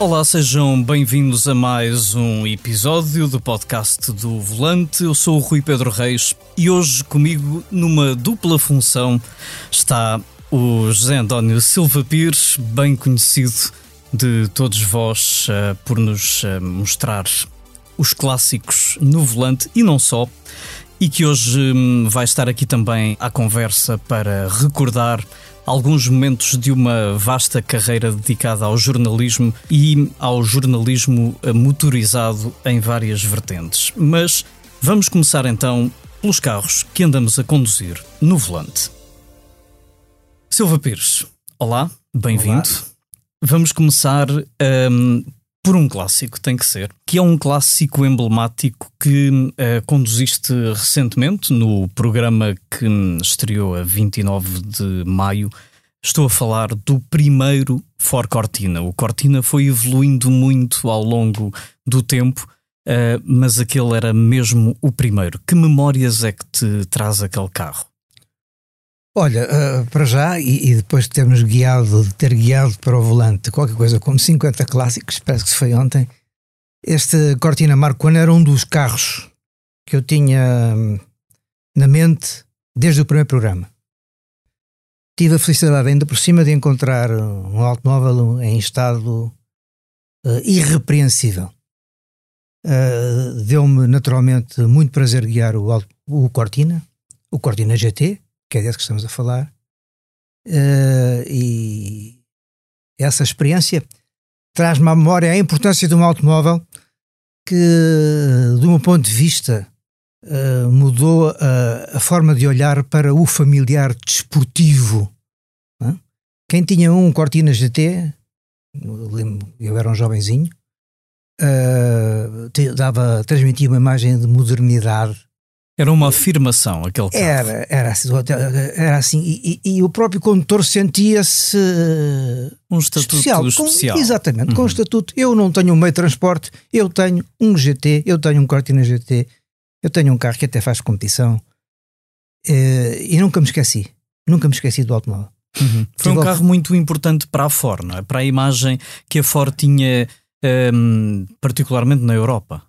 Olá, sejam bem-vindos a mais um episódio do podcast do Volante. Eu sou o Rui Pedro Reis e hoje comigo, numa dupla função, está o José António Silva Pires, bem conhecido de todos vós uh, por nos uh, mostrar os clássicos no volante e não só, e que hoje um, vai estar aqui também à conversa para recordar alguns momentos de uma vasta carreira dedicada ao jornalismo e ao jornalismo motorizado em várias vertentes. Mas vamos começar então pelos carros que andamos a conduzir no volante. Silva Pires, olá, bem-vindo. Vamos começar um, por um clássico, tem que ser, que é um clássico emblemático que uh, conduziste recentemente no programa que estreou a 29 de maio. Estou a falar do primeiro Ford Cortina. O Cortina foi evoluindo muito ao longo do tempo, uh, mas aquele era mesmo o primeiro. Que memórias é que te traz aquele carro? Olha, uh, para já, e, e, depois de termos guiado, de ter guiado para o volante qualquer coisa como 50 clássicos, parece que se foi ontem, este Cortina Marco One era um dos carros que eu tinha hum, na mente desde o primeiro programa. Tive a felicidade ainda por cima de encontrar um automóvel em estado uh, irrepreensível. Uh, Deu-me naturalmente muito prazer guiar o, o Cortina, o Cortina GT, que é desse que estamos a falar, uh, e essa experiência traz-me à memória a importância de um automóvel que, de um ponto de vista, uh, mudou a, a, forma de olhar para o familiar desportivo. Uh? Quem tinha um Cortina GT, eu, eu era um jovenzinho, uh, dava, transmitia uma imagem de modernidade era uma afirmação aquele carro. Era, era assim, era assim e, e, e o próprio condutor sentia-se um estatuto especial. especial. Com, exatamente, uhum. com um estatuto. Eu não tenho um meio de transporte, eu tenho um GT, eu tenho um Cortina GT, eu tenho um carro que até faz competição eh, e nunca me esqueci, nunca me esqueci do automóvel. Uhum. Foi um carro muito importante para a Ford, não é? para a imagem que a Ford tinha, um, ehm, particularmente na Europa.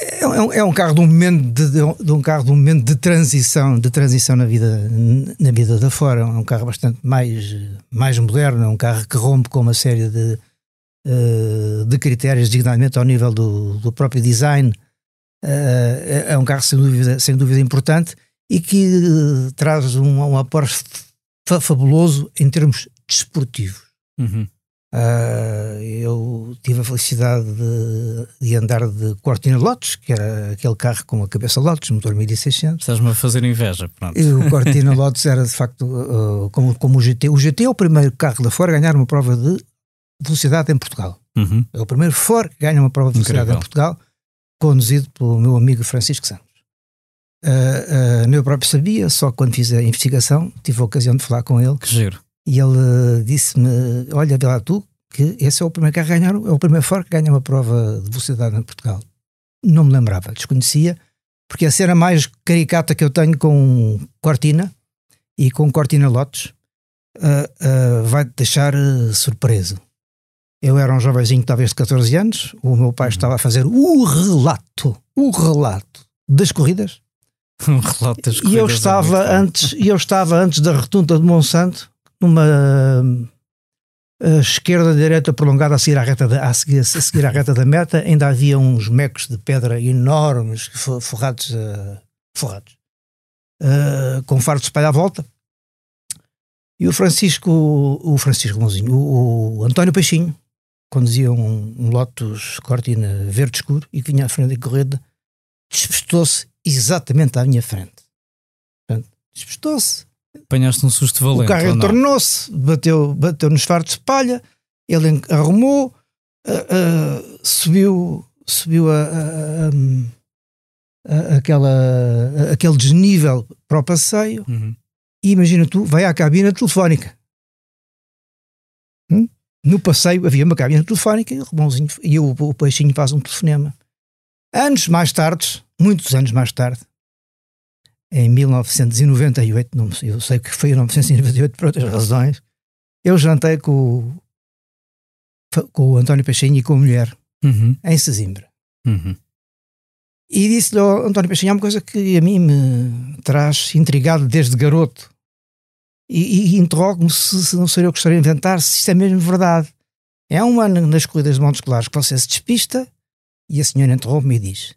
É, um, é um carro de um momento de, de, um carro de um momento de transição, de transição na vida na vida da fora. É um carro bastante mais mais moderno, é um carro que rompe com uma série de uh, de critérios, dignamente ao nível do, do próprio design. Uh, é um carro sem dúvida sem dúvida importante e que uh, traz um, um aporte fabuloso em termos desportivos. Uhum. Uh, eu tive a felicidade de, de, andar de Cortina Lotus, que era aquele carro com a cabeça Lotus, motor 1600. Estás-me a fazer inveja, pronto. E o Cortina Lotus era de facto uh, como, como o GT. O GT é o primeiro carro da Ford a ganhar uma prova de velocidade em Portugal. Uhum. É o primeiro Ford que ganha uma prova de velocidade Incrível. em Portugal, conduzido pelo meu amigo Francisco Santos. Uh, uh, eu próprio sabia, só quando fiz a investigação tive a ocasião de falar com ele. Que giro e ele disse-me: Olha, vê lá tu, que esse é o primeiro carro a ganhar, é o primeiro Ford que ganha uma prova de velocidade em Portugal. Não me lembrava, desconhecia, porque a cena mais caricata que eu tenho com Cortina e com Cortina Lotus uh, uh, vai-te deixar uh, surpreso. Eu era um jovenzinho, talvez de 14 anos, o meu pai uhum. estava a fazer o relato, o relato das corridas. Um relato das corridas. E eu estava antes, e eu estava antes da retunda de Monsanto numa uh, esquerda direita prolongada a seguir à reta a seguir, a seguir à reta da meta, ainda havia uns mecos de pedra enormes forrados, uh, forrados uh, com fardos de espalha à volta. E o Francisco, o Francisco Mãozinho, o, o António Peixinho, conduzia um, um Lotus Cortina verde escuro e que vinha à frente da corrida, despistou-se exatamente à minha frente. Despistou-se Apanhaste um susto valente. O carro entornou-se, bateu, bateu nos fardos de palha, ele arrumou, uh, uh, subiu, subiu a, a, a, aquela, aquele desnível para o passeio uhum. e imagina tu, vai à cabina telefónica. Hum? No passeio havia uma cabina telefónica e o, e o, o peixinho faz um telefonema. Anos mais tarde, muitos anos mais tarde, em 1998, não, eu sei que foi em 1998 por outras razões, eu jantei com, com o António Peixinho e com a mulher, Uhum. em Sesimbra. Uhum. E disse-lhe ao António Peixinho uma coisa que a mim me traz intrigado desde garoto. E, e interrogo-me se, se não seria eu que gostaria de inventar, se isto é mesmo verdade. É um ano nas corridas de Montes Claros que você se despista e a senhora interrompe-me e diz: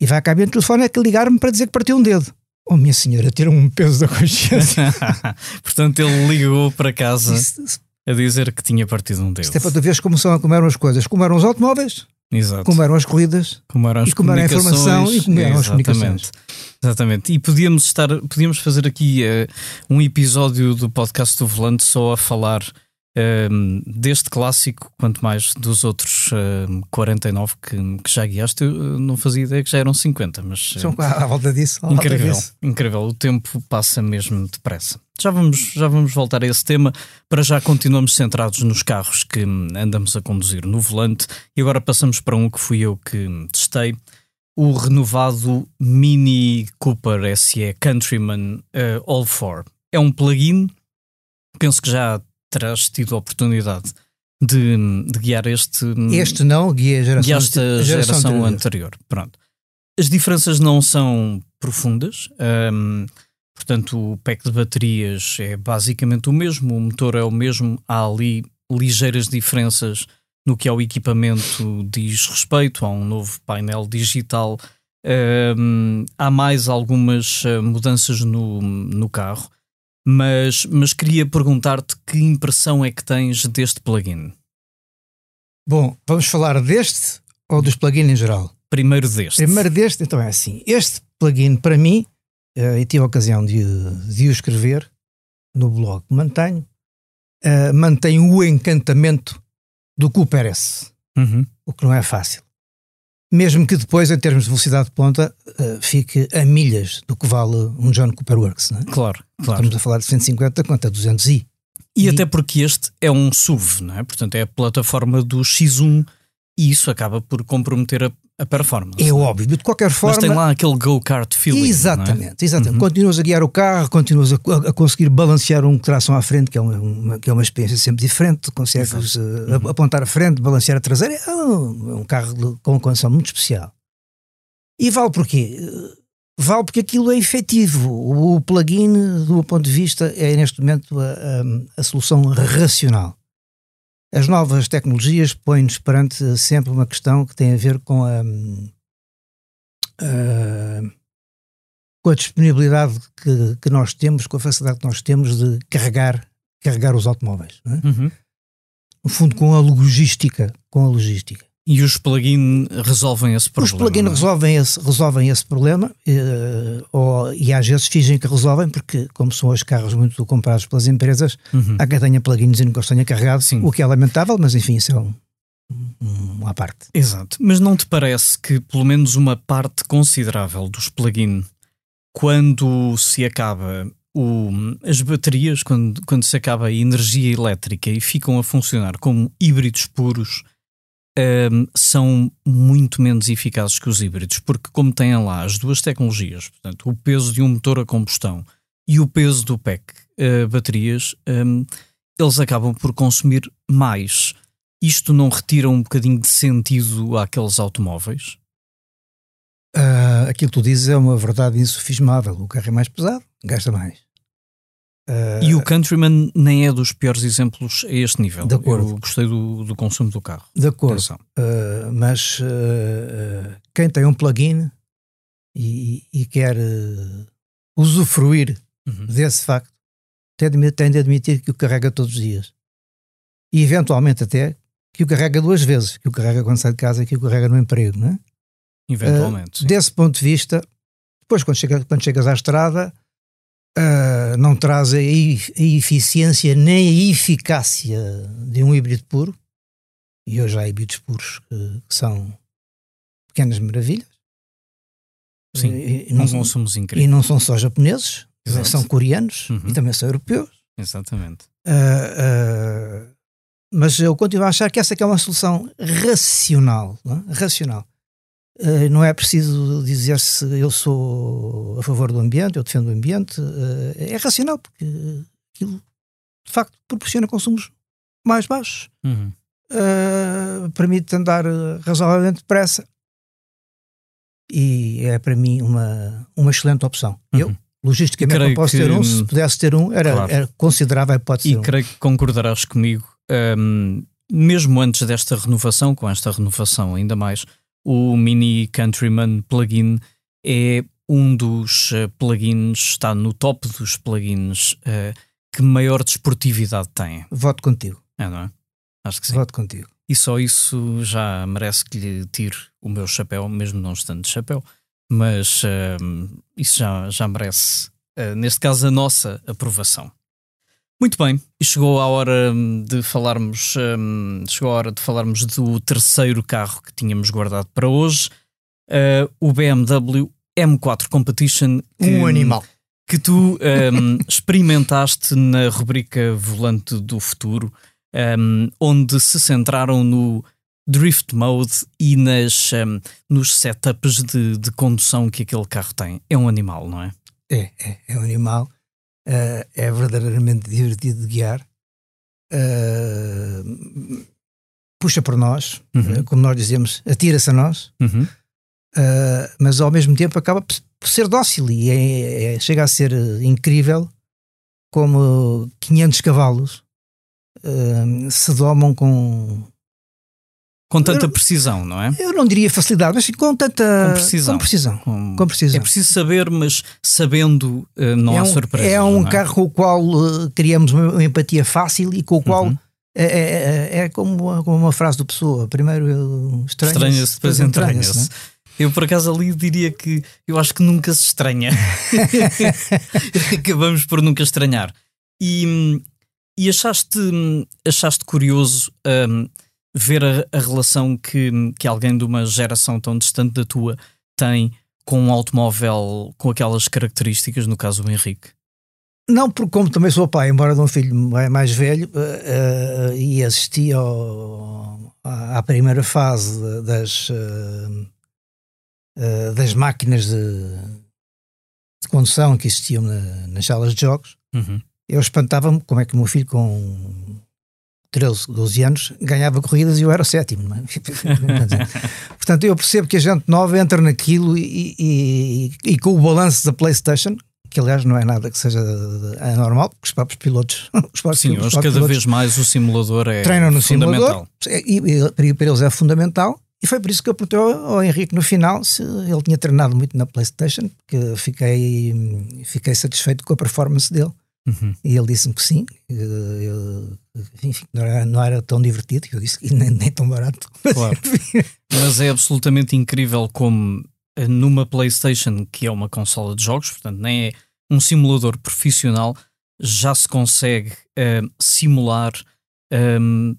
E vai cá bem o telefone é que ligar-me para dizer que partiu um dedo. Oh, minha senhora, tira um peso da consciência. Portanto, ele ligou para casa Isto, isto a dizer que tinha partido um dedo. é para tu veres como, são, como eram as coisas. Como eram os automóveis, Exato. como eram as corridas. Como eram as E como era a informação e como eram as comunicações. Exatamente. E podíamos estar, podíamos fazer aqui eh, um episódio do podcast do Volante só a falar ehm, deste clássico, quanto mais dos outros ehm, 49 que, que já guiaste. Eu eh, não fazia ideia que já eram 50, mas eh, São à volta disso. à volta incrível, disso. incrível. O tempo passa mesmo depressa. Já vamos, já vamos voltar a esse tema. Para já continuamos centrados nos carros que hum, andamos a conduzir no volante e agora passamos para um que fui eu que hum, testei. O renovado Mini Cooper SE Countryman eh, All 4. É um plug-in. Penso que já terás tido a oportunidade de, de guiar este, hum, Este não, guia a geração, guiaste a a geração, anterior. anterior. Pronto. As diferenças não são profundas. hum, portanto, o pack de baterias é basicamente o mesmo, o motor é o mesmo. Há ali ligeiras diferenças no que ao equipamento diz respeito. Há um novo painel digital. hum, há mais algumas eh, mudanças no, no carro. Mas, mas queria perguntar-te que impressão é que tens deste plugin? Bom, vamos falar deste ou dos plugins em geral? Primeiro deste. Primeiro deste, então é assim. Este plugin, para mim, eh, e tive a ocasião de, de o escrever no blog que mantenho, eh, mantém o encantamento do Cooper S, Uhum. o que não é fácil. Mesmo que depois, em termos de velocidade de ponta, eh, fique a milhas do que vale um John Cooper Works. É? Claro, claro. Estamos a falar de 150 quanto a 200 i. E, E- até porque este é um SUV, não é? Portanto, é a plataforma do X1 e isso acaba por comprometer a, a performance. É óbvio, de qualquer Mas forma. tem lá aquele go-kart feeling. é? Exatamente, exatamente. Uhum. Continuas a guiar o carro, continuas a, a conseguir balancear um tração à frente, que é uma, uma- que é uma experiência sempre diferente. Consegues eh, ap- apontar a frente, balancear a traseira. É um, é um carro de- com uma condição muito especial. E vale porquê? Eh, Vale porque aquilo é efetivo. O plugin, do meu ponto de vista, é neste momento a, a- a solução racional. As novas tecnologias põem-nos perante sempre uma questão que tem a ver com a, a- com a disponibilidade que, que nós temos, com a facilidade que nós temos de carregar, carregar os automóveis. é? Uhum. No fundo, com a logística. Com a logística. E os plugins resolvem esse problema. Os plugins é? resolvem esse, resolvem esse problema eh, ou, e às vezes fingem que resolvem, porque, como são os carros muito comprados pelas empresas, Uhum. há quem tenha plugins e nunca os tenha carregado, Sim. o que é lamentável, mas enfim, isso é um, uma parte. Exato. Mas não te parece que pelo menos uma parte considerável dos plugins, quando se acaba o, as baterias, quando, quando se acaba a energia elétrica e ficam a funcionar como híbridos puros, hum, são muito menos eficazes que os híbridos, porque como têm lá as duas tecnologias, portanto, o peso de um motor a combustão e o peso do pack eh, baterias, hum, eles acabam por consumir mais. Isto não retira um bocadinho de sentido àqueles automóveis? Ah, aquilo que tu dizes é uma verdade insufismável. O carro é mais pesado, gasta mais. Ah, E o Countryman nem é dos piores exemplos a este nível. De acordo. Eu gostei do, do consumo do carro. de acordo. Uh, mas uh, uh, quem tem um plugin e, e quer uh, usufruir Uhum. desse facto tem de, tem de admitir que o carrega todos os dias e eventualmente até que o carrega duas vezes que o carrega quando sai de casa e que o carrega no emprego não é? Eventualmente. desse ponto de vista depois quando, chega, quando chegas à estrada uh, não traz a, e- a eficiência nem a eficácia de um híbrido puro e hoje há híbridos puros que, que são pequenas maravilhas Sim, e, e não não, e incríveis. não são só japoneses são coreanos Uhum. e também são europeus Exatamente. Uh, uh, mas eu continuo a achar que essa é uma solução racional. Não é? Racional. Uh, não é preciso dizer se eu sou a favor do ambiente, eu defendo o ambiente. uh, é racional, porque aquilo de facto proporciona consumos mais baixos. Uhum. uh, permite andar razoavelmente depressa. E é para mim uma, uma excelente opção. Uhum. Eu, logisticamente, não posso que, ter um. Se pudesse ter um, era, claro. era considerável a hipótese. E um. creio que concordarás comigo, um, mesmo antes desta renovação, com esta renovação ainda mais, o Mini Countryman plugin é um dos uh, plugins, está no top dos plugins uh, que maior desportividade tem. Voto contigo. É, não é? Acho que sim. Voto contigo. E só isso já merece que lhe tire o meu chapéu, mesmo não estando de chapéu, mas uh, isso já, já merece, neste caso, a nossa aprovação. Muito bem, e chegou a hora hum, de falarmos, um, chegou a hora de falarmos do terceiro carro que tínhamos guardado para hoje, uh, o BMW M4 Competition. Que, um animal. Que tu um, experimentaste na rubrica Volante do Futuro, um, onde se centraram no Drift Mode e nas, um, nos setups de, de condução que aquele carro tem. É um animal, não é? É, é, é um animal uh, é verdadeiramente divertido de guiar. Uh, puxa por nós, uhum. Eh, como nós dizemos, atira-se a nós, uhum. mas ao mesmo tempo acaba por ser dócil e é, é, chega a ser incrível como 500 cavalos se domam com com tanta eu, precisão, não é? Eu não diria facilidade, mas com tanta com precisão. Com precisão, com, com precisão. É preciso saber, mas sabendo uh, não é há um, surpresa. É um é? carro com o qual uh, criamos uma empatia fácil e com o qual uhum. é, é, é, como, como, uma frase do Pessoa. Primeiro estranha-se, estranha depois entranha-se. Entranha é? Eu, por acaso, ali diria que eu acho que nunca se estranha. Acabamos por nunca estranhar. E, e achaste, achaste curioso. Um, ver a, a, relação que, que alguém de uma geração tão distante da tua tem com um automóvel com aquelas características, no caso o Henrique? Não, porque como também sou pai, embora de um filho mais velho, uh, uh, e assisti ao, à primeira fase das, uh, das máquinas de, de, condução que existiam na, nas salas de jogos, uhum. eu espantava-me como é que o meu filho com 13, 12 anos, ganhava corridas e eu era o sétimo. É? Portanto, eu percebo que a gente nova entra naquilo e, e, e, com o balanço da PlayStation, que aliás não é nada que seja anormal, porque os próprios pilotos. Os próprios Sim, hoje cada vez mais o simulador é treinam no fundamental. simulador e, e para eles é fundamental. E foi por isso que eu perguntei ao Henrique no final se ele tinha treinado muito na PlayStation, porque fiquei, fiquei satisfeito com a performance dele. Uhum. E ele disse-me que sim, eu, enfim, não era, não era, tão divertido, eu disse que nem, nem tão barato. Claro. Mas é absolutamente incrível como eh, numa PlayStation, que é uma consola de jogos, portanto, nem é um simulador profissional, já se consegue uh, simular um, ehm,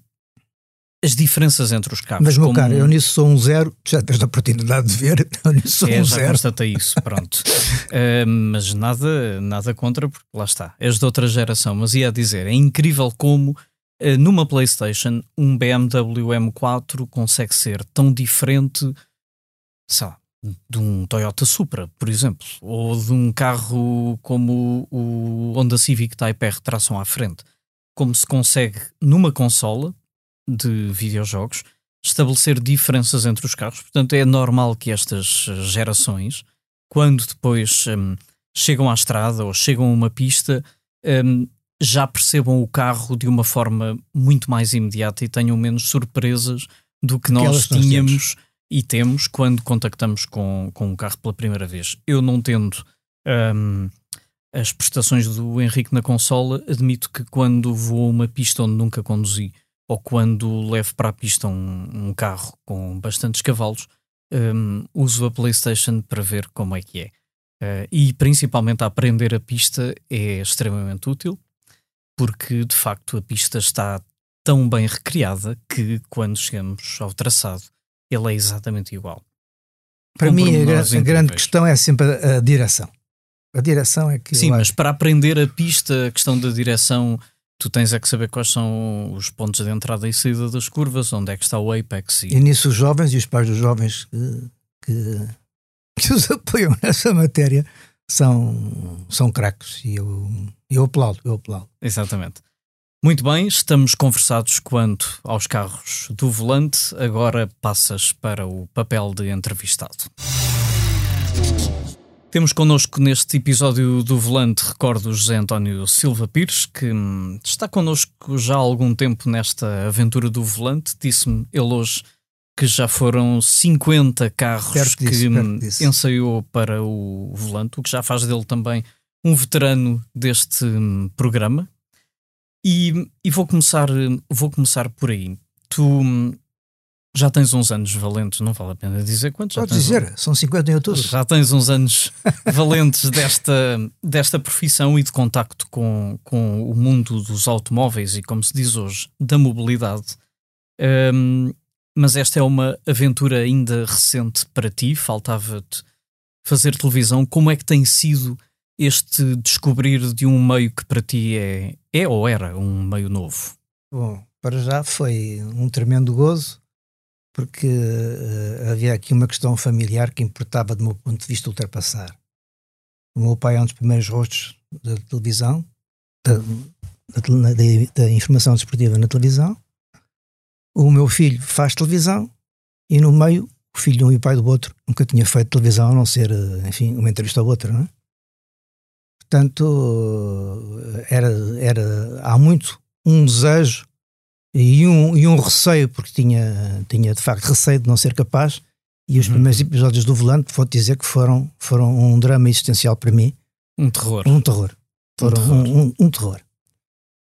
as diferenças entre os carros. Mas, meu como... caro, eu nisso sou um zero, já tens a oportunidade de ver, eu nisso sou é, um já zero. constatei isso, pronto. uh, mas nada, nada contra, porque lá está, és de outra geração. Mas ia dizer, é incrível como uh, numa PlayStation um BMW M4 consegue ser tão diferente, sei lá, de um Toyota Supra, por exemplo, ou de um carro como o Honda Civic Type R tração à frente. Como se consegue numa consola, de videojogos estabelecer diferenças entre os carros. Portanto, é normal que estas gerações, quando depois um, chegam à estrada ou chegam a uma pista, um, já percebam o carro de uma forma muito mais imediata e tenham menos surpresas do que nós tínhamos nós e temos quando contactamos com, com o carro pela primeira vez. Eu não tendo um, as prestações do Henrique na consola, admito que quando vou a uma pista onde nunca conduzi ou quando levo para a pista um, um carro com bastantes cavalos, um, uso a PlayStation para ver como é que é. Uh, e principalmente a aprender a pista é extremamente útil, porque de facto a pista está tão bem recriada que quando chegamos ao traçado ele é exatamente igual. Para Com mim, a, a grande questão é sempre a, a, direção. A direção é que. Sim, mas para aprender a pista, a questão da direção tu tens é que saber quais são os pontos de entrada e saída das curvas, onde é que está o apex. E, e nisso os jovens e os pais dos jovens que, que, que os apoiam nessa matéria são, são craques e eu, eu aplaudo, eu aplaudo. Exatamente. Muito bem, estamos conversados quanto aos carros do volante. Agora passas para o papel de entrevistado. Temos connosco neste episódio do Volante, recordo o José António Silva Pires, que hum, está connosco já há algum tempo nesta aventura do Volante. Disse-me ele hoje que já foram 50 carros Perto que disso, hum, ensaiou para o Volante, o que já faz dele também um veterano deste hum, programa. E, e vou, começar, vou começar por aí. Tu já tens uns anos valentes, não vale a pena dizer quantos. já Pode tens um- dizer, são 50 em outubro. já tens uns anos valentes desta, desta profissão e de contacto com, com o mundo dos automóveis e, como se diz hoje, da mobilidade. Hum, mas esta é uma aventura ainda recente para ti, faltava-te fazer televisão. Como é que tem sido este descobrir de um meio que para ti é, é ou era um meio novo? Bom, para já foi um tremendo gozo, porque eh, havia aqui uma questão familiar que importava, do meu ponto de vista, ultrapassar. O meu pai é um dos primeiros rostos da televisão, da, da da- da informação desportiva na televisão. O meu filho faz televisão e, no meio, o filho de um e o pai do outro nunca tinha feito televisão, a não ser, eh, enfim, uma entrevista ao outro, não é? Portanto, eh, era, era há muito um desejo e um, e um receio, porque tinha, tinha de facto receio de não ser capaz. E os Uhum. primeiros episódios do Volante, vou dizer que foram, foram um drama existencial para mim, Um terror. um terror. Foram terror. um, um- um terror.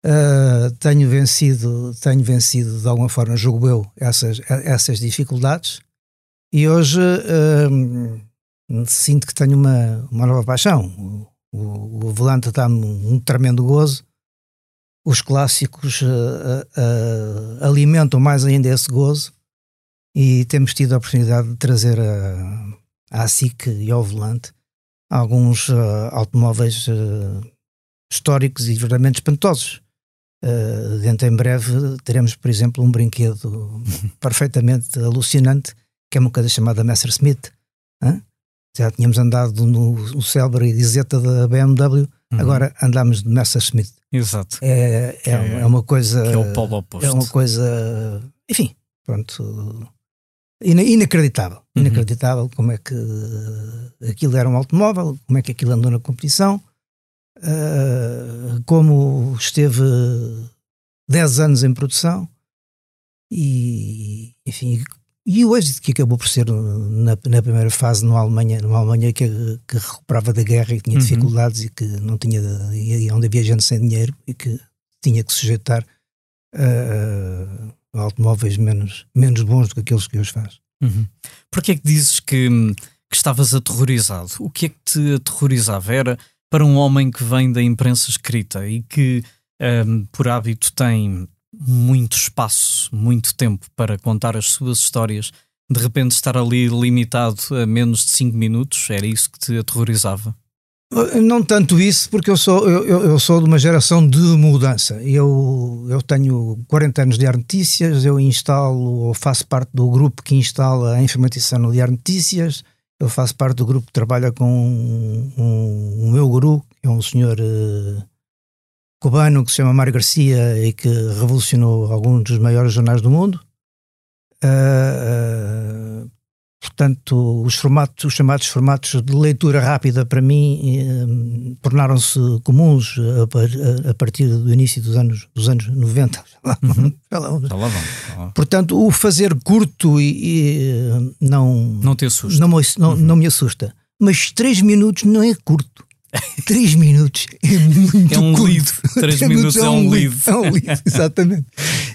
Ah, tenho vencido, tenho vencido de alguma forma, julgo eu, essas, essas dificuldades. E hoje ah, sinto que tenho uma, uma nova paixão. O, o, o volante dá-me um tremendo gozo. Os clássicos ah, ah, alimentam mais ainda esse gozo. E temos tido a oportunidade de trazer a, à SIC e ao volante alguns ah, automóveis históricos e verdadeiramente espantosos. Uh, dentro em breve teremos, por exemplo, um brinquedo perfeitamente alucinante, que é uma coisa chamada Messerschmitt. hã? Já tínhamos andado no, no célebre Isetta da BMW, Uhum. agora andamos de Messerschmitt. Exato. É, é, é- é uma coisa. Que é o polo oposto. É uma coisa, enfim, pronto, ina- inacreditável. Uhum. Inacreditável como é que aquilo era um automóvel, como é que aquilo andou na competição, eh, como esteve 10 anos em produção e, enfim, e o êxito que acabou por ser na, na primeira fase numa Alemanha, numa Alemanha que, que recuperava da guerra e que tinha Uhum. dificuldades e que não tinha, e onde havia gente sem dinheiro e que tinha que sujeitar a, a automóveis menos, menos bons do que aqueles que hoje faz. Uhum. Porquê é que dizes que, que estavas aterrorizado? O que é que te aterrorizava? Era para um homem que vem da imprensa escrita e que, hum, por hábito, tem muito espaço, muito tempo para contar as suas histórias, de repente estar ali limitado a menos de 5 minutos? Era isso que te aterrorizava? Não tanto isso, porque eu sou, eu, eu- sou de uma geração de mudança. Eu, eu tenho 40 anos de Diário Notícias, eu instalo ou faço parte do grupo que instala a informatização no Diário Notícias, eu faço parte do grupo que trabalha com um, um- o meu guru, que é um senhor eh, cubano que se chama Mário Garcia e que revolucionou alguns dos maiores jornais do mundo. Ah, ah, portanto, os formatos, os chamados formatos de leitura rápida para mim eh, tornaram-se comuns a, par- a partir do início dos anos, dos anos 90. Uhum. Lá vão. Portanto, o fazer curto e, e, eh, não, Não te assusta. não, não, não me assusta. Mas três minutos não é curto. Três minutos é muito É um curto. lead. Três minutos é um lead. É um lead, exatamente.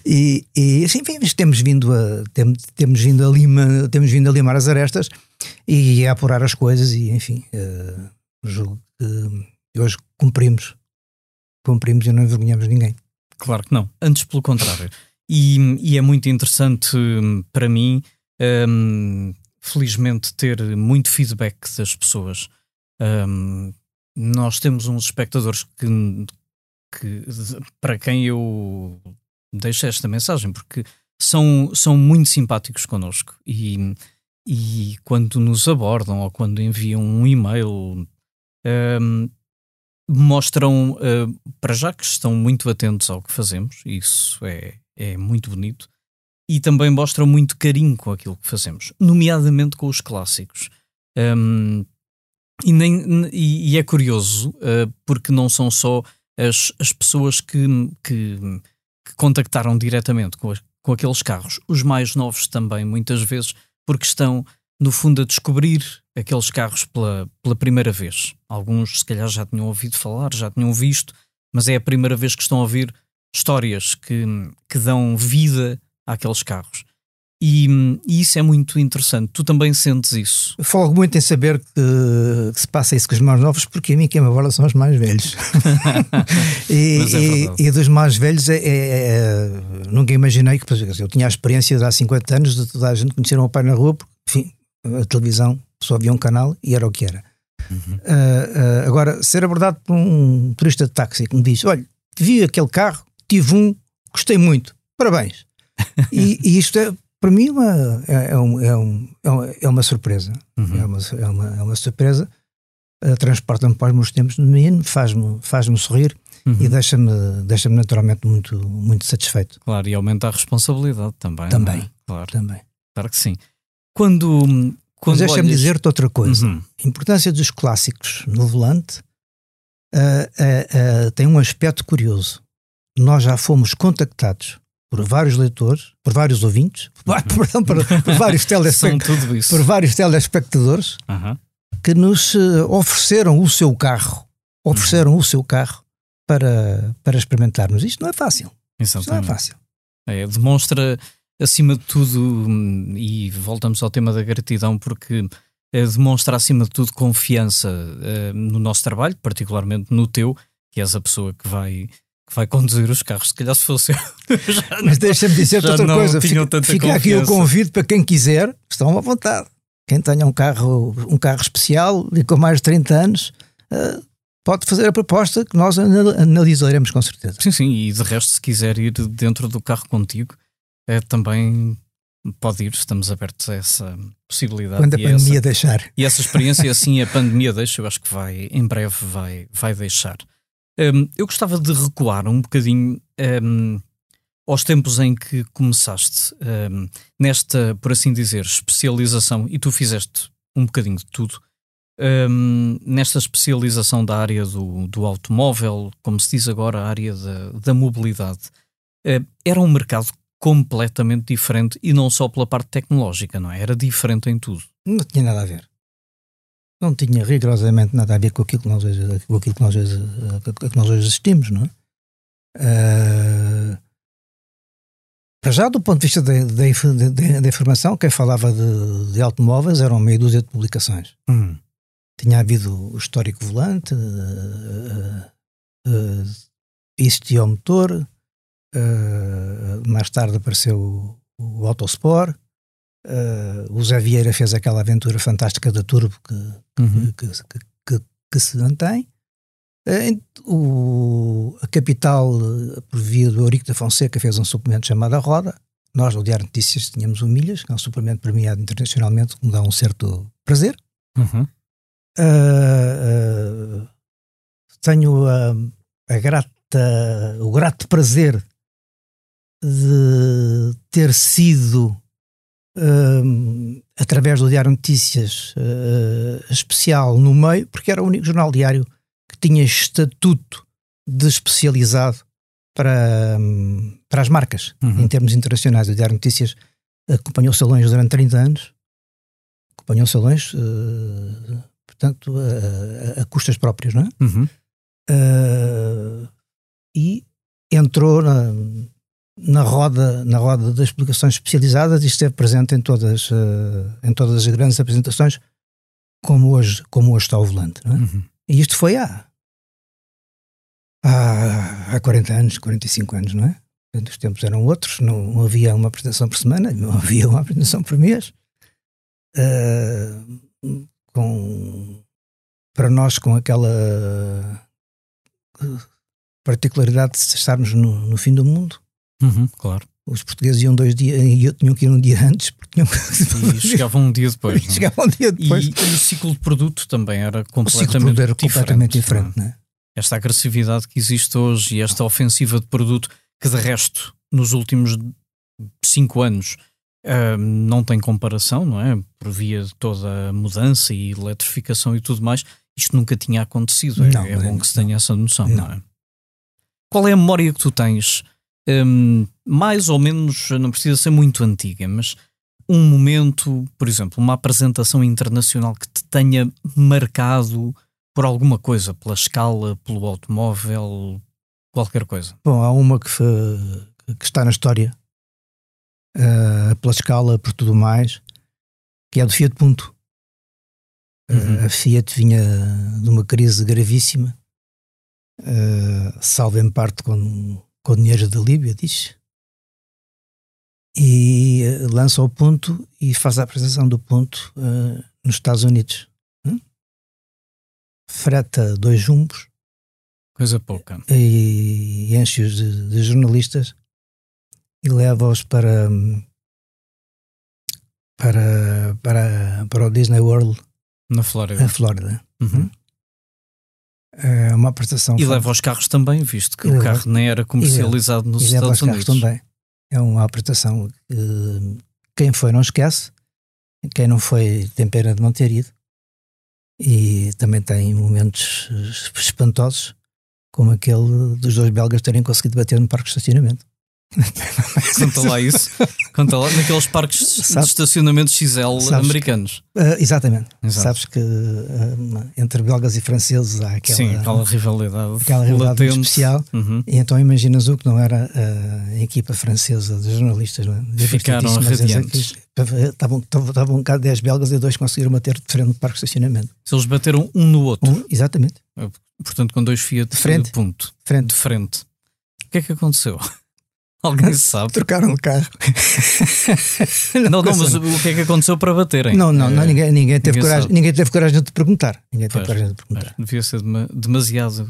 E, e assim, enfim, temos vindo a tem- temos vindo a lima, temos vindo a limar as arestas e a apurar as coisas e enfim, eh, julgo que hoje cumprimos. Cumprimos e não envergonhamos ninguém. Claro que não. Antes, pelo contrário. E, e é muito interessante hum, para mim, hum, felizmente, ter muito feedback das pessoas. Hum, nós temos uns espectadores que, que para quem eu deixo esta mensagem, porque são, são muito simpáticos connosco e, e quando nos abordam ou quando enviam um e-mail, hum, mostram, uh, para já, que estão muito atentos ao que fazemos, isso é, é muito bonito, e também mostram muito carinho com aquilo que fazemos, nomeadamente com os clássicos. Um, e, nem, e, e, é curioso, uh, porque não são só as, as pessoas que, que, que contactaram diretamente com, as, com aqueles carros, os mais novos também, muitas vezes, porque estão, no fundo, a descobrir aqueles carros pela, pela primeira vez. Alguns, se calhar, já tinham ouvido falar, já tinham visto, mas é a primeira vez que estão a ouvir histórias que, que dão vida àqueles carros. E, e, isso é muito interessante. Tu também sentes isso? Eu falo muito em saber que, que, se passa isso com os mais novos, porque a mim quem me aborda são os mais velhos. e, é e, e, dos mais velhos é, é, é, nunca imaginei que eu tinha a experiência de há 50 anos de toda a gente conhecer o meu pai na rua, porque enfim, a televisão só havia um canal e era o que era. Uhum. Uh, uh, agora, ser abordado por um turista de táxi que me diz: Olha, vi aquele carro, tive um, gostei muito, parabéns. e, e isto é para mim uma, é, é, um, é, um, é uma surpresa. Uhum. É, uma, é, uma, é uma surpresa. Uh, Transporta-me para os meus tempos de menino, faz-me faz sorrir uhum. e deixa-me deixa naturalmente muito, muito satisfeito. Claro, e aumenta a responsabilidade também. É? Também. É? Claro. também. Claro que sim. Quando. quando Mas deixa-me olhas... dizer-te outra coisa. Uhum. A importância dos clássicos no volante uh, uh, uh, tem um aspecto curioso. Nós já fomos contactados por vários leitores, por vários ouvintes, perdão, por, por, vários telespectadores, por vários telespectadores uhum. que nos uh, ofereceram o seu carro, ofereceram uhum. o seu carro para, para experimentarmos. Isto não é fácil. Isto não é fácil. É, demonstra, acima de tudo, e voltamos ao tema da gratidão, porque é, demonstra, acima de tudo, confiança uh, no nosso trabalho, particularmente no teu, que és a pessoa que vai que vai conduzir os carros, se calhar se fosse Mas deixa-me dizer outra coisa. Fica, fica aqui o convite para quem quiser, estão à vontade. Quem tenha um carro, um carro especial e com mais de 30 anos, uh, pode fazer a proposta que nós analisaremos com certeza. Sim, sim, e de resto, se quiser ir dentro do carro contigo, é, também pode ir, estamos abertos a essa possibilidade. Quando a pandemia essa, deixar. E essa experiência, assim, a pandemia deixa, eu acho que vai, em breve, vai, vai deixar. Um, eu gostava de recuar um bocadinho um, aos tempos em que começaste um, nesta, por assim dizer, especialização, e tu fizeste um bocadinho de tudo, nesta especialização da área do, do automóvel, como se diz agora, a área da, da mobilidade. Uh, era um mercado completamente diferente e não só pela parte tecnológica, não é? Era diferente em tudo. Não tinha nada a ver não tinha rigorosamente nada a ver com aquilo que nós hoje, com aquilo que nós hoje, que nós hoje assistimos, não é? Uh, para já, do ponto de vista da informação, quem falava de, de, automóveis eram meia dúzia de publicações. Hum. Tinha havido o histórico volante, uh, uh, existia o motor, mais tarde apareceu o, o Autosport, Uh, o Zé Vieira fez aquela aventura fantástica da Turbo que, uhum. que, que, que, que, se mantém. Uh, o, a capital, uh, por via do Eurico da Fonseca, fez um suplemento chamado A Roda. Nós, no Diário Notícias, tínhamos o Milhas, que é um suplemento premiado internacionalmente, que me dá um certo prazer. Uhum. tenho a, a grata, o grato prazer de ter sido uh, através do Diário Notícias uh, especial no meio, porque era o único jornal diário que tinha estatuto de especializado para, um, para as marcas, uhum. em termos internacionais. O Diário Notícias acompanhou salões durante 30 anos, acompanhou salões, uh, portanto, a, a, custas próprias, não é? Uhum. Uh, e entrou na, na roda, na roda das publicações especializadas e esteve presente em todas, uh, em todas as grandes apresentações, como hoje, como hoje está o volante. É? Uhum. E isto foi há, há, há 40 anos, 45 anos, não é? Os tempos eram outros, não, não, havia uma apresentação por semana, não havia uma apresentação por mês. Uh, com, para nós, com aquela particularidade de estarmos no, no fim do mundo, Uhum, claro. Os portugueses iam dois dias e tinham que ir um dia antes porque tinham E chegavam um dia depois. É? chegavam um dia depois. E, e, o ciclo de produto também era completamente diferente. O ciclo era completamente diferente, não é? esta agressividade que existe hoje e esta ofensiva de produto que de resto nos últimos cinco anos uh, não tem comparação, não é? Por via de toda a mudança e eletrificação e tudo mais, isto nunca tinha acontecido. É, não, é, é bom que se tenha essa noção, não. não é? Qual é a memória que tu tens? Um, mais ou menos, não precisa ser muito antiga, mas um momento, por exemplo, uma apresentação internacional que te tenha marcado por alguma coisa, pela escala, pelo automóvel, qualquer coisa? Bom, há uma que, que está na história, uh, pela escala, por tudo mais, que é do Fiat Punto. Uhum. Uh, a Fiat vinha de uma crise gravíssima, uh, salvo em parte com, com dinheiro da Líbia, diz. E lança o ponto e faz a apresentação do ponto nos Estados Unidos. Hum? Freta dois jumbos. Coisa pouca. E enche-os de, de jornalistas e leva-os para, para, para, para o Disney World na Flórida. Na Flórida. Uhum. É uma prestação. E leva os carros também, visto que e o leva, carro nem era comercializado nos Estados Unidos. também. É uma apresentação que quem foi não esquece, quem não foi tem pena de não ter ido. E também tem momentos espantosos, como aquele dos dois belgas terem conseguido bater no parque de estacionamento. Conta lá isso. Conta lá naqueles parques Sabe, de estacionamento XL americanos. Que, uh, exatamente. Exato. Sabes que uh, entre belgas e franceses há aquela, Sim, aquela rivalidade, aquela rivalidade especial. Uhum. E então imaginas o que não era uh, a equipa francesa de jornalistas. Não é? Ficaram radiantes. Estavam, estavam um bocado 10 belgas e dois conseguiram bater de frente no parque de estacionamento. Se eles bateram um no outro. Um, exatamente. Portanto, com dois Fiat de frente. De ponto. Frente. De frente. O que é que aconteceu? Alguém sabe. Trocaram o carro. não, não, mas o que é que aconteceu para baterem? Não, não, não ninguém, ninguém, teve coragem, ninguém teve coragem de perguntar. Ninguém teve pois, coragem de perguntar. devia ser demasiado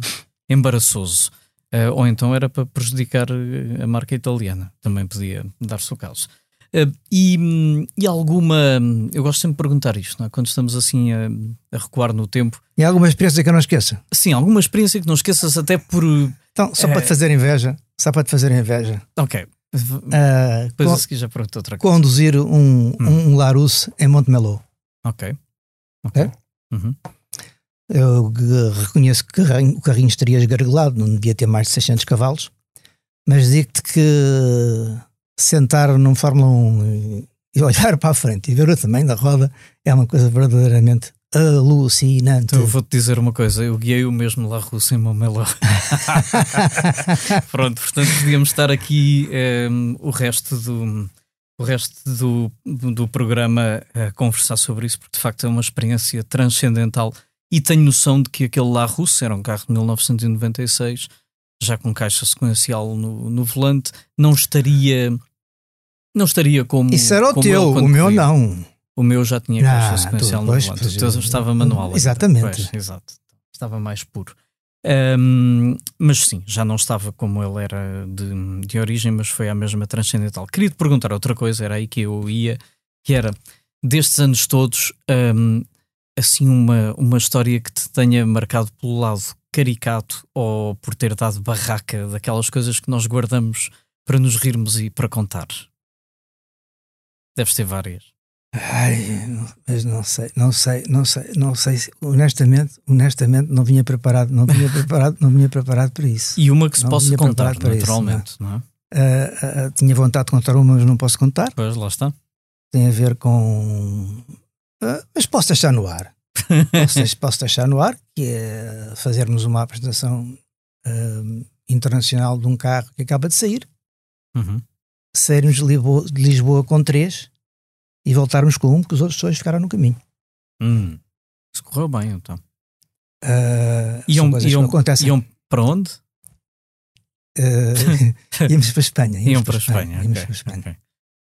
embaraçoso. Uh, ou então era para prejudicar eh, a marca italiana. Também podia dar-se o caso. Uh, e, e, alguma. Eu gosto sempre de perguntar isto, é? quando estamos assim a, a, recuar no tempo. E alguma experiência que eu não esqueça? Sim, alguma experiência que não esqueças, até por. Então, só para te fazer inveja, só para te fazer inveja. Ok. Uh, Depois a seguir já pergunto outra coisa. Conduzir um, hum. um Larousse em Montmeló. Ok. Ok. É? Uhum. Eu reconheço que o carrinho estaria esgargalado, não devia ter mais de 600 cavalos, mas digo-te que sentar num Fórmula 1 e olhar para a frente e ver o tamanho da roda é uma coisa verdadeiramente alucinante. Então, eu vou-te dizer uma coisa, eu guiei o mesmo La Russa em Momelo. Pronto, portanto podíamos estar aqui um, ehm, o resto do o resto do, do programa a conversar sobre isso, porque de facto é uma experiência transcendental e tenho noção de que aquele La Russa era um carro de 1996, já com caixa sequencial no, no volante, não estaria não estaria como. Isso era o teu, o meu não. O meu já tinha caixa ah, sequencial no volante. O teu estava manual. Exatamente. Pois, exato. Estava mais puro. Um, mas sim, já não estava como ele era de, de origem, mas foi a mesma transcendental. Queria te perguntar outra coisa, era aí que eu ia, que era destes anos todos, um, assim, uma, uma história que te tenha marcado pelo lado caricato ou por ter dado barraca daquelas coisas que nós guardamos para nos rirmos e para contar. Deves ter várias. Ai, mas não sei, não sei, não sei, não sei. Honestamente, honestamente, não vinha preparado, não vinha preparado, não vinha preparado para isso. E uma que se não possa contar, naturalmente, isso, não, não é? Uh, uh, tinha vontade de contar uma, mas não posso contar. Pois, lá está. Tem a ver com. Uh, mas posso deixar no ar. posso, posso, deixar no ar, que é fazermos uma apresentação internacional de um carro que acaba de sair. Uhum. Sairmos de Lisboa, de Lisboa com três e voltarmos com um, porque os outros dois ficaram no caminho. Hum. Isso correu bem, então. Uh, iam, iam, iam para onde? Uh, íamos para a Espanha. Iam para a Espanha. Espanha, okay, Espanha. Okay.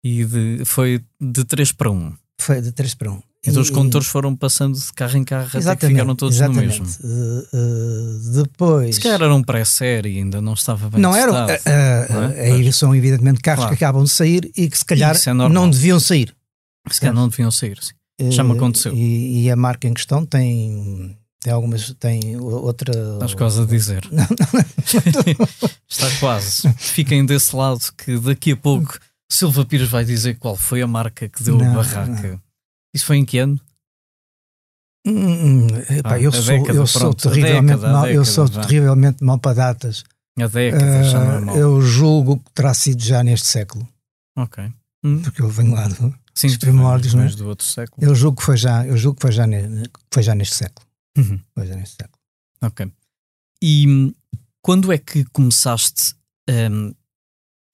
E de, foi de 3 para 1. Foi de 3 para 1. Então e, os condutores foram passando de carro em carro até que ficaram todos exatamente. no mesmo. Uh, uh, depois. Se calhar era um pré-série, ainda não estava bem Não era. Uh, é? Aí são evidentemente carros claro. que acabam de sair e que se calhar é não deviam sair. Se calhar não deviam sair, sim. Já me aconteceu. E, e, a marca em questão tem, Tem algumas, tem outra. Estás quase a dizer. Está quase. Fiquem desse lado que daqui a pouco Silva Pires vai dizer qual foi a marca que deu não, a barraca. Isso foi em que ano? Hum, hum, epá, ah, eu, sou, década, eu, sou terrivelmente década, mal, década, eu sou terrivelmente mal para datas. A década, uh, já não é mal. Eu julgo que terá sido já neste século. Ok. Hum. Porque eu venho lá do, Sim, dos primórdios, é? do outro século. Eu julgo que foi já, eu julgo que foi já, ne, foi já neste século. Uhum. Foi já neste século. Ok. E hum, quando é que começaste um,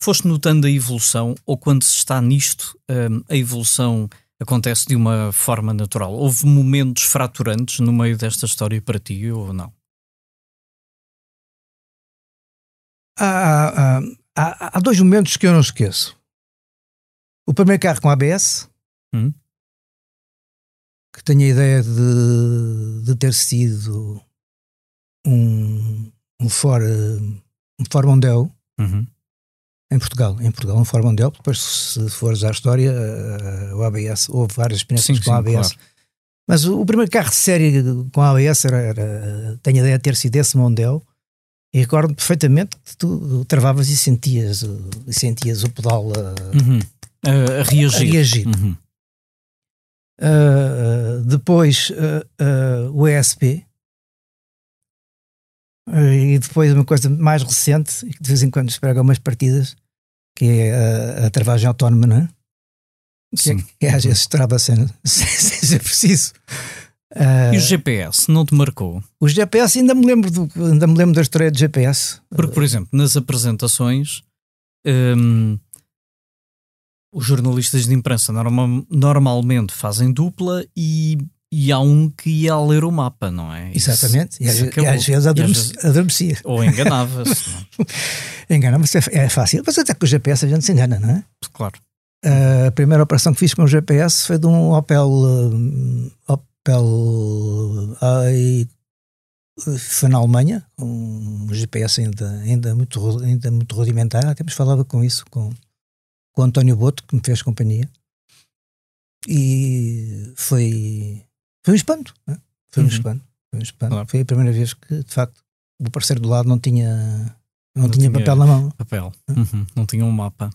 foste notando a evolução ou quando se está nisto, um, a evolução acontece de uma forma natural? Houve momentos fraturantes no meio desta história para ti ou não? Há, há, há dois momentos que eu não esqueço. O primeiro carro com ABS, hum? que tenho a ideia de, de ter sido um, um Ford, um Ford Mondeo, uhum. Em Portugal, em Portugal, um Ford Mondeo, depois se fores à história, uh, o ABS, houve várias experiências sim, com sim, ABS. Claro. Mas o, o, primeiro carro de série com ABS era, era tenho a ideia de ter sido esse Mondeo, e recordo perfeitamente que tu travavas e sentias, e sentias o pedal a, uhum. A, reagir. A reagir. Uhum. Uh, depois uh, o ESP, e depois uma coisa mais recente, que de vez em quando se prega umas partidas, que é a, a travagem autónoma, não é? Sim. Que, que às vezes trava sem, sem, sem ser preciso. Uh, e o GPS não te marcou? O GPS ainda me lembro do, ainda me lembro da história de GPS. Porque, por exemplo, nas apresentações um, os jornalistas de imprensa norma, normalmente fazem dupla e e há um que ia ler o mapa, não é? Exatamente, isso, e, às, e às vezes adormecia. adormecia. Ou enganava-se. É? enganava-se, é, é fácil. Mas até com o GPS a gente se engana, não é? Claro. A primeira operação que fiz com o GPS foi de um Opel. Uh, Opel. Uh, foi na Alemanha, um GPS ainda, ainda, muito, ainda muito rudimentar. Até falava com isso, com, com o António Boto, que me fez companhia. E foi foi um espanto. É? Foi um uhum. espanto. Foi um espanto. Claro. Foi a primeira vez que, de facto, o parceiro do lado não tinha, não, não tinha, tinha, papel na mão. Papel. É? Uhum. Não tinha um mapa.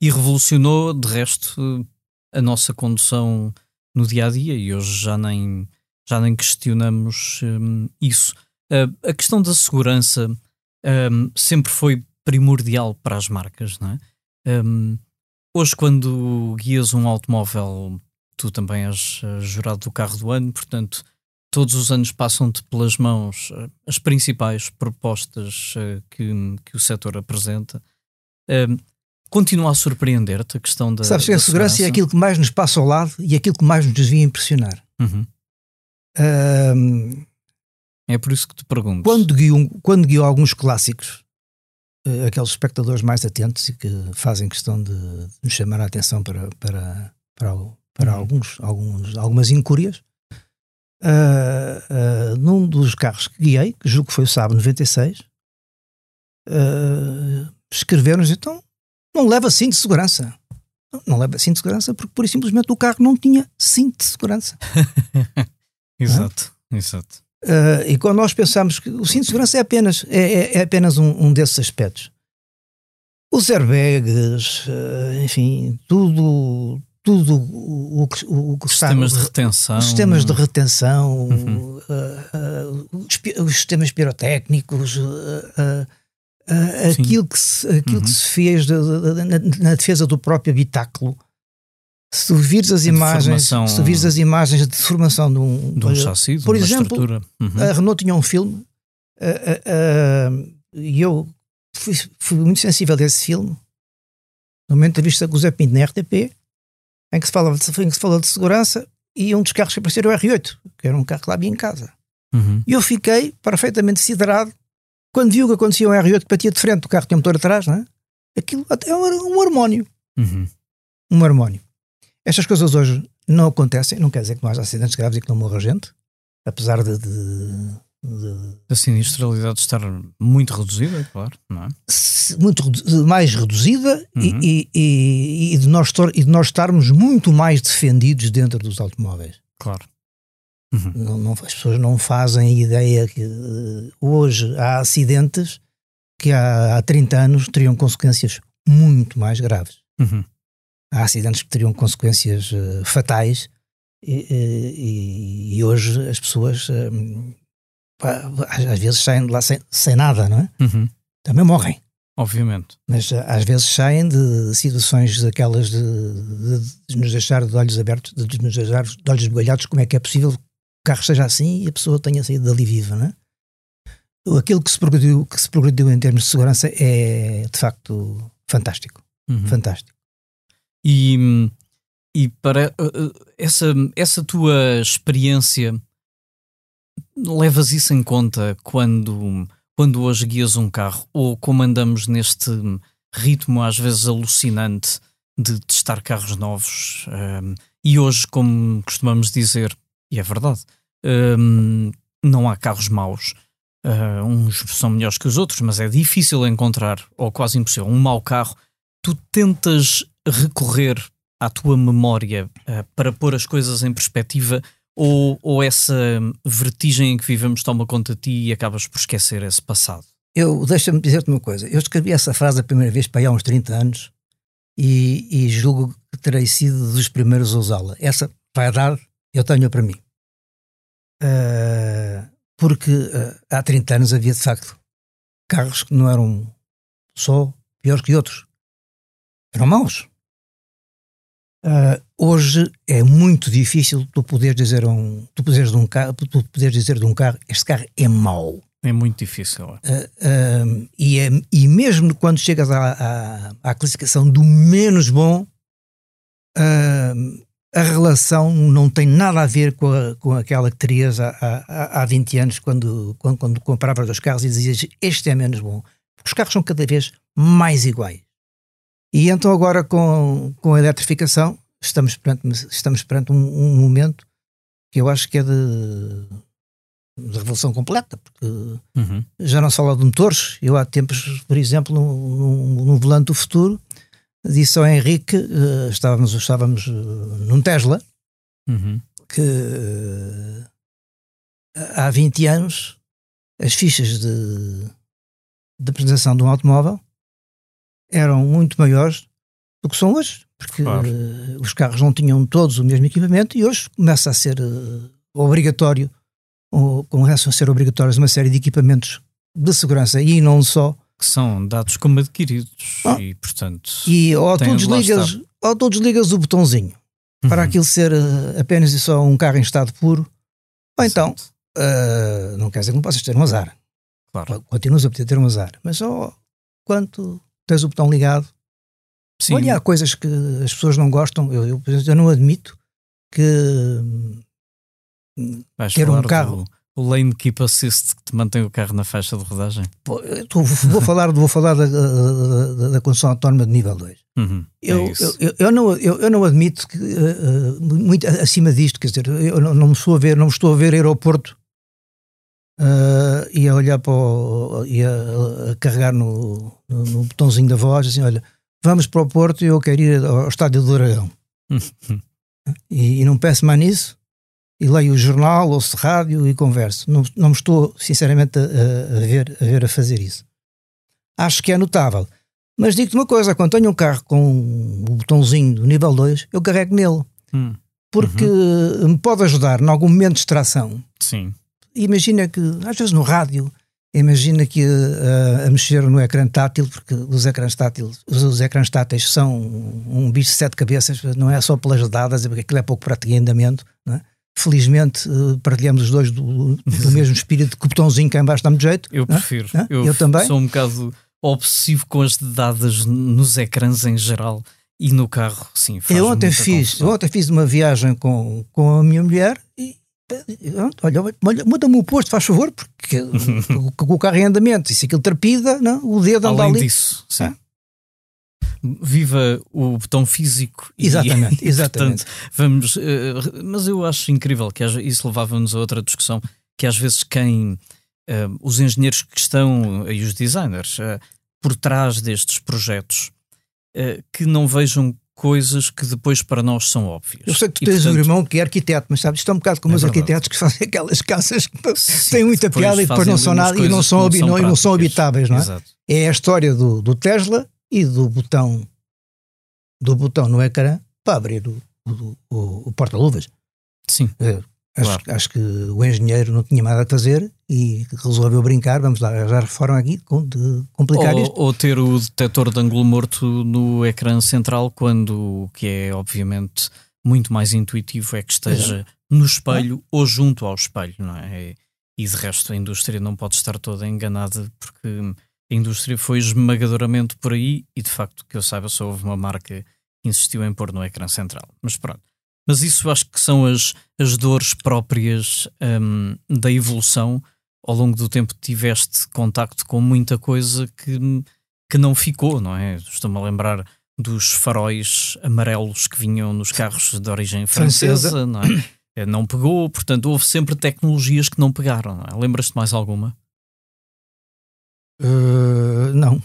E revolucionou, de resto, a nossa condução no dia a dia e hoje já nem, já nem questionamos um, isso. Uh, a questão da segurança um, sempre foi primordial para as marcas, não é? Um, hoje, quando guias um automóvel tu também és uh, jurado do carro do ano, portanto, todos os anos passam-te pelas mãos uh, as principais propostas uh, que, que o setor apresenta. Ehm, continua a surpreender-te a questão da. Sabes que a segurança, é aquilo que mais nos passa ao lado e aquilo que mais nos devia impressionar. Uhum. Ehm, é por isso que te pergunto. Quando guio, quando guio alguns clássicos, aqueles espectadores mais atentos e que fazem questão de, nos chamar a atenção para, para, para, para uhum. alguns, alguns, algumas incúrias. Uh, uh, num dos carros que guiei, que julgo que foi o Saab 96, uh, escreveram-nos então não leva cinto de segurança. Não, não leva cinto de segurança porque por simplesmente o carro não tinha cinto de segurança. exato, exato. Uh, e quando nós pensamos que o cinto de segurança é apenas, é, é, é apenas um, um, desses aspectos. Os airbags, uh, enfim, tudo, tudo o, que, o que sistemas está, de retenção, sistemas de retenção, uhum. uh, os, os, sistemas pirotécnicos, aquilo, que se, aquilo uhum. que se fez de, de, na, na, defesa do próprio habitáculo. Se tu vires as imagens, se vires as imagens de formação de um, de um chassi, por exemplo, uhum. a Renault tinha um filme e eu fui, fui, muito sensível a esse filme. No momento da vista com o Zé Pinto na RTP, em que se falava de, em que se falou de segurança e um dos carros que apareceu era o R8, que era um carro que lá havia em casa. Uhum. E eu fiquei perfeitamente siderado quando vi o que acontecia um R8 que batia de frente, o carro tinha um motor atrás, não é? Aquilo até era um harmónio. Uhum. Um harmónio. Estas coisas hoje não acontecem, não quer dizer que não haja acidentes graves e que não morra gente, apesar de, de sinistralidade estar muito reduzida, claro, não é? Muito mais reduzida uhum. e, e, e, de nós, e de nós estarmos muito mais defendidos dentro dos automóveis. Claro. Uhum. Não, não, as pessoas não fazem ideia que uh, hoje há acidentes que há, há 30 anos teriam consequências muito mais graves. Uhum. Há acidentes que teriam consequências uh, fatais e, e, e, hoje as pessoas uh, às vezes saem de lá sem, sem nada, não é? Uhum. Também morrem. Obviamente. Mas às vezes saem de situações daquelas de, de, de nos deixar de olhos abertos, de nos deixar de olhos esbugalhados, como é que é possível que o carro seja assim e a pessoa tenha saído dali viva, não é? Aquilo que se progrediu, que se progrediu em termos de segurança é de facto fantástico. Uhum. Fantástico. E, e para uh, uh, essa, essa tua experiência, levas isso em conta quando quando hoje guias um carro ou como andamos neste ritmo às vezes alucinante de testar carros novos um, e hoje, como costumamos dizer, e é verdade, um, não há carros maus. Uh, uns são melhores que os outros, mas é difícil encontrar, ou quase impossível, um mau carro. Tu tentas recorrer à tua memória uh, para pôr as coisas em perspectiva ou, ou essa vertigem em que vivemos toma conta de ti e acabas por esquecer esse passado? Eu, deixa-me dizer-te uma coisa. Eu escrevi essa frase a primeira vez para aí há uns 30 anos e, e julgo que terei sido dos primeiros a usá-la. Essa vai dar, eu tenho para mim. Uh, porque uh, há 30 anos havia de facto carros que não eram só piores que outros. Eram maus. Uh, hoje é muito difícil tu poderes dizer um, tu poderes de um carro, tu poderes dizer de um carro, este carro é mau. É muito difícil. Uh, uh, e, é, e mesmo quando chegas à, à, à classificação do menos bom, a relação não tem nada a ver com, a, com aquela que terias há, há, há 20 anos quando, quando, quando compravas os carros e dizias este é menos bom. Porque os carros são cada vez mais iguais. E então agora com, com a eletrificação estamos perante, estamos perante um, um momento que eu acho que é de, de revolução completa, porque uhum. já não se fala de motores. Eu há tempos, por exemplo, no, no, no volante do futuro, disse ao Henrique, uh, estávamos, estávamos uh, num Tesla, uhum. que uh, há 20 anos as fichas de, de apresentação de um automóvel eram muito maiores do que são hoje, porque claro. uh, os carros não tinham todos o mesmo equipamento e hoje começa a ser uh, obrigatório, ou começam a ser obrigatórios uma série de equipamentos de segurança e não só. Que são dados como adquiridos ah, e, portanto. E ou tu, desligas, ou tu desligas o botãozinho uhum. para aquilo ser uh, apenas e só um carro em estado puro, ou então, não quer dizer que não possas ter um azar. Claro. Continuas a poder ter um azar, mas só quanto tens o botão ligado. Sim. Olha, há coisas que as pessoas não gostam. Eu, eu, eu não admito que Vais ter um carro. Do, o lane keep assist que te mantém o carro na faixa de rodagem. Pô, tô, vou falar, vou falar da, da, da condução autónoma de nível 2. Uhum, eu, é eu, eu, não, eu, eu não admito que uh, muito acima disto, quer dizer, eu não, não me estou a ver, não me estou a ver aeroporto uh, e a olhar para o, e a, a carregar no, no, no, botãozinho da voz, assim, olha, vamos para o Porto e eu quero ir ao estádio do Dragão. e, e, não peço mais nisso, e leio o jornal, ouço rádio e converso. Não, não me estou, sinceramente, a, a, ver, a ver a fazer isso. Acho que é notável. Mas digo-te uma coisa, quando tenho um carro com o botãozinho do nível 2, eu carrego nele. Hum. Porque uhum. me pode ajudar em algum momento de distração. Sim imagina que, às vezes no rádio, imagina que uh, a mexer no ecrã tátil, porque os ecrãs táteis, os, os ecrãs táteis são um, bicho de sete cabeças, não é só pelas dadas, é porque aquilo é pouco prático em andamento, é? Felizmente uh, partilhamos os dois do, do mesmo espírito, que o botãozinho cá embaixo dá-me jeito. Eu prefiro. É? Eu, eu também. Sou um bocado obsessivo com as dadas nos ecrãs em geral. E no carro, sim. eu ontem fiz, ontem fiz uma viagem com, com a minha mulher e, Olha, muda-me o posto, faz favor, porque o carro em andamento, se aquilo trapida, não, o dedo anda Além ali. disso, sim. É? Viva o botão físico. Exatamente, e, exatamente. Portanto, vamos, uh, mas eu acho incrível que isso levava-nos a outra discussão, que às vezes quem, uh, os engenheiros que estão, e os designers, por trás destes projetos, que não vejam coisas que depois para nós são óbvias. Eu sei que tu e, tens portanto, um irmão que é arquiteto, mas sabes, isto é um bocado como é os verdade. arquitetos que fazem aquelas casas que sim, têm muita piada e depois não são nada e não são, não, não, não são habitáveis, não é? Exato. É a história do, do Tesla e do botão do botão no ecrã para abrir o, o, o, o porta-luvas. Sim. É, Acho, claro. acho, que o engenheiro não tinha nada a fazer e resolveu brincar, vamos lá arranjar reforma aqui de complicar ou, isto. Ou ter o detector de ângulo morto no ecrã central, quando o que é obviamente muito mais intuitivo é que esteja no espelho ou junto ao espelho, não é? E de resto a indústria não pode estar toda enganada porque a indústria foi esmagadoramente por aí e de facto que eu saiba só houve uma marca que insistiu em pôr no ecrã central. Mas pronto. Mas isso acho que são as, as dores próprias um, da evolução. Ao longo do tempo tiveste contacto com muita coisa que, que não ficou, não é? Estou-me a lembrar dos faróis amarelos que vinham nos carros de origem francesa, francesa. não é? é não pegou, portanto houve sempre tecnologias que não pegaram. Não é? Lembras-te mais alguma? Uh, não.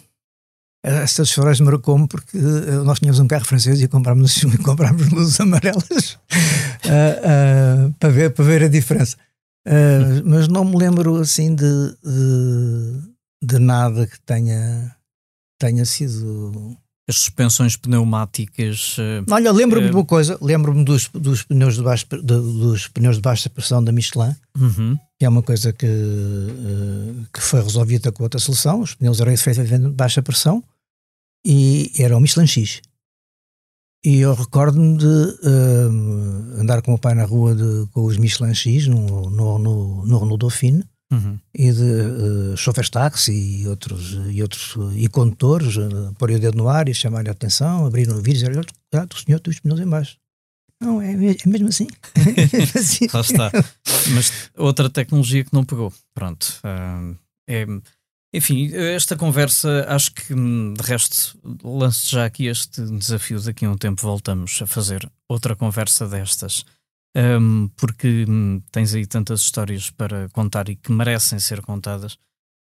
Essa dos faróis marcou-me porque uh, nós tínhamos um carro francês e comprámos, comprámos luzes amarelas uh, uh, para, ver, para ver a diferença. mas não me lembro assim de, de, de, nada que tenha, tenha sido. As suspensões pneumáticas. Olha, lembro-me de uma coisa, lembro-me dos, dos, pneus de baixa, de, dos pneus de baixa pressão da Michelin, uhum. que é uma coisa que, que foi resolvida com outra solução. Os pneus eram efetivamente de baixa pressão e era o Michelin X. E eu recordo-me de uh, andar com o pai na rua de, com os Michelin X no, no, no, no Renault Dauphine uhum. e de uh, chauffeurs táxi e outros, e outros e condutores uh, pôr o dedo no ar e chamar a atenção, abrir o vídeo e dizer: ah, o senhor tem os pneus em baixo. Não, é, é mesmo assim. é assim. Lá está. Mas outra tecnologia que não pegou. Pronto. Uh, é enfim, esta conversa, acho que hum, de resto lanço já aqui este desafio. Daqui a um tempo voltamos a fazer outra conversa destas, um, porque um, tens aí tantas histórias para contar e que merecem ser contadas.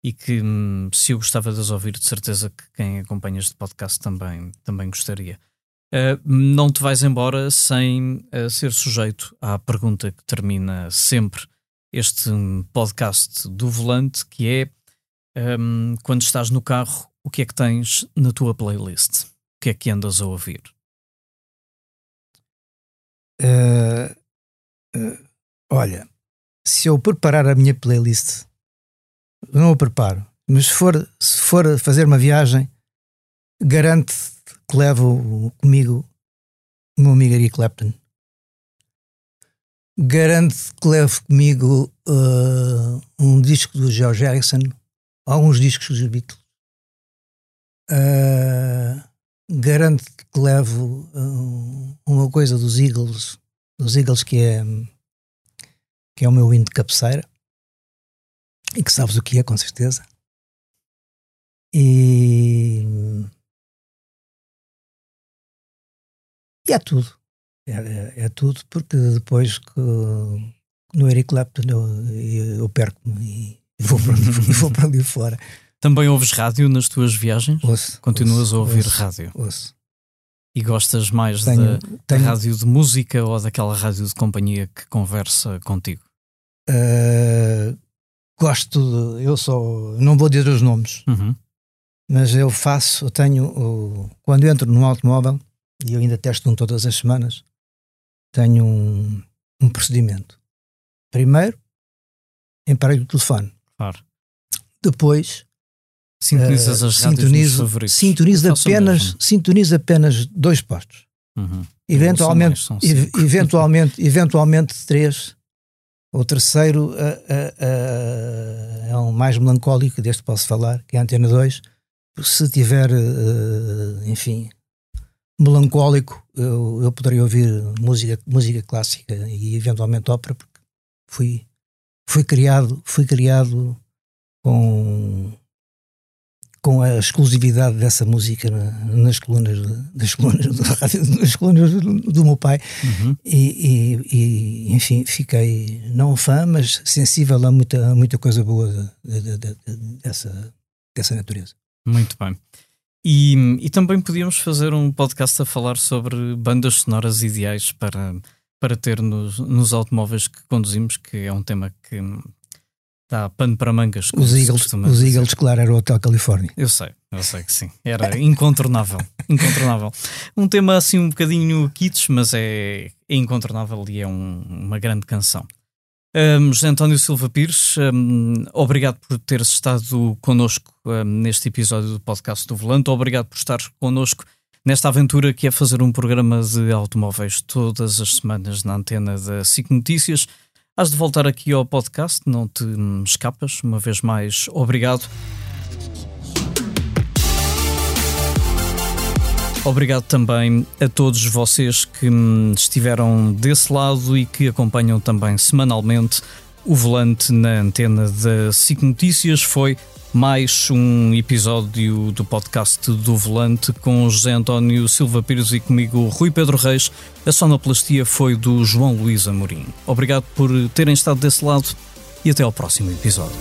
E que hum, se eu gostava de as ouvir, de certeza que quem acompanha este podcast também, também gostaria. Uh, não te vais embora sem uh, ser sujeito à pergunta que termina sempre este hum, podcast do volante, que é um, quando estás no carro, o que é que tens na tua playlist? O que é que andas a ouvir? Uh, uh, olha, se eu preparar a minha playlist, não a preparo, mas se for, se for fazer uma viagem, garanto que levo comigo o meu amigo Eric Clapton. Garanto que levo comigo uh, um disco do George Harrison alguns discos dos Beatles. Uh, garanto que levo uh, uma coisa dos Eagles, dos Eagles que é que é o meu hino de cabeceira e que sabes o que é com certeza. E, e é tudo. É, é, é tudo porque depois que no Eric Clapton eu, eu perco-me e vou para ali, vou para ali fora. Também ouves rádio nas tuas viagens? Ouço. Continuas ouço, a ouvir ouço, rádio? Ouço. E gostas mais tenho, da, tenho, rádio de música ou daquela rádio de companhia que conversa contigo? Uh, gosto, de, eu só, não vou dizer os nomes, uhum. mas eu faço, eu tenho, quando entro num automóvel, e eu ainda testo um todas as semanas, tenho um, um procedimento. Primeiro, emparelho o telefone. Claro. Depois sintonizas uh, as sintonizo. Sintonizo apenas, sintonizo apenas dois postos. Uhum. Eventualmente, ev eventualmente, eventualmente três. O terceiro uh, uh, é um mais melancólico, deste posso falar, que é a Antena 2. Se tiver, enfim, melancólico, eu, eu poderia ouvir música, música clássica e eventualmente ópera, porque fui foi criado, foi criado com, com a exclusividade dessa música nas colunas, das colunas, nas colunas do, do meu pai uhum. e, e, e, enfim, fiquei não fã, mas sensível a muita, a muita coisa boa de, de, de, dessa, dessa natureza. Muito bem. E, e também podíamos fazer um podcast a falar sobre bandas sonoras ideais para, para ter nos, nos automóveis que conduzimos, que é um tema que dá pano para mangas. Os Eagles, os Eagles, claro, era o Hotel Califórnia. Eu sei, eu sei que sim. Era incontornável. incontornável. Um tema assim um bocadinho kits, mas é, é incontornável e é um, uma grande canção. Um, José António Silva Pires, um, obrigado por teres estado connosco um, neste episódio do podcast do Volante. Obrigado por estar connosco nesta aventura que é fazer um programa de automóveis todas as semanas na antena da SIC Notícias. Has de voltar aqui ao podcast, não te escapas. Uma vez mais, obrigado. Obrigado também a todos vocês que hum, estiveram desse lado e que acompanham também semanalmente o volante na antena da SIC Notícias. Foi mais um episódio do podcast do Volante com José António Silva Pires e comigo Rui Pedro Reis. A sonoplastia foi do João Luís Amorim. Obrigado por terem estado desse lado e até ao próximo episódio.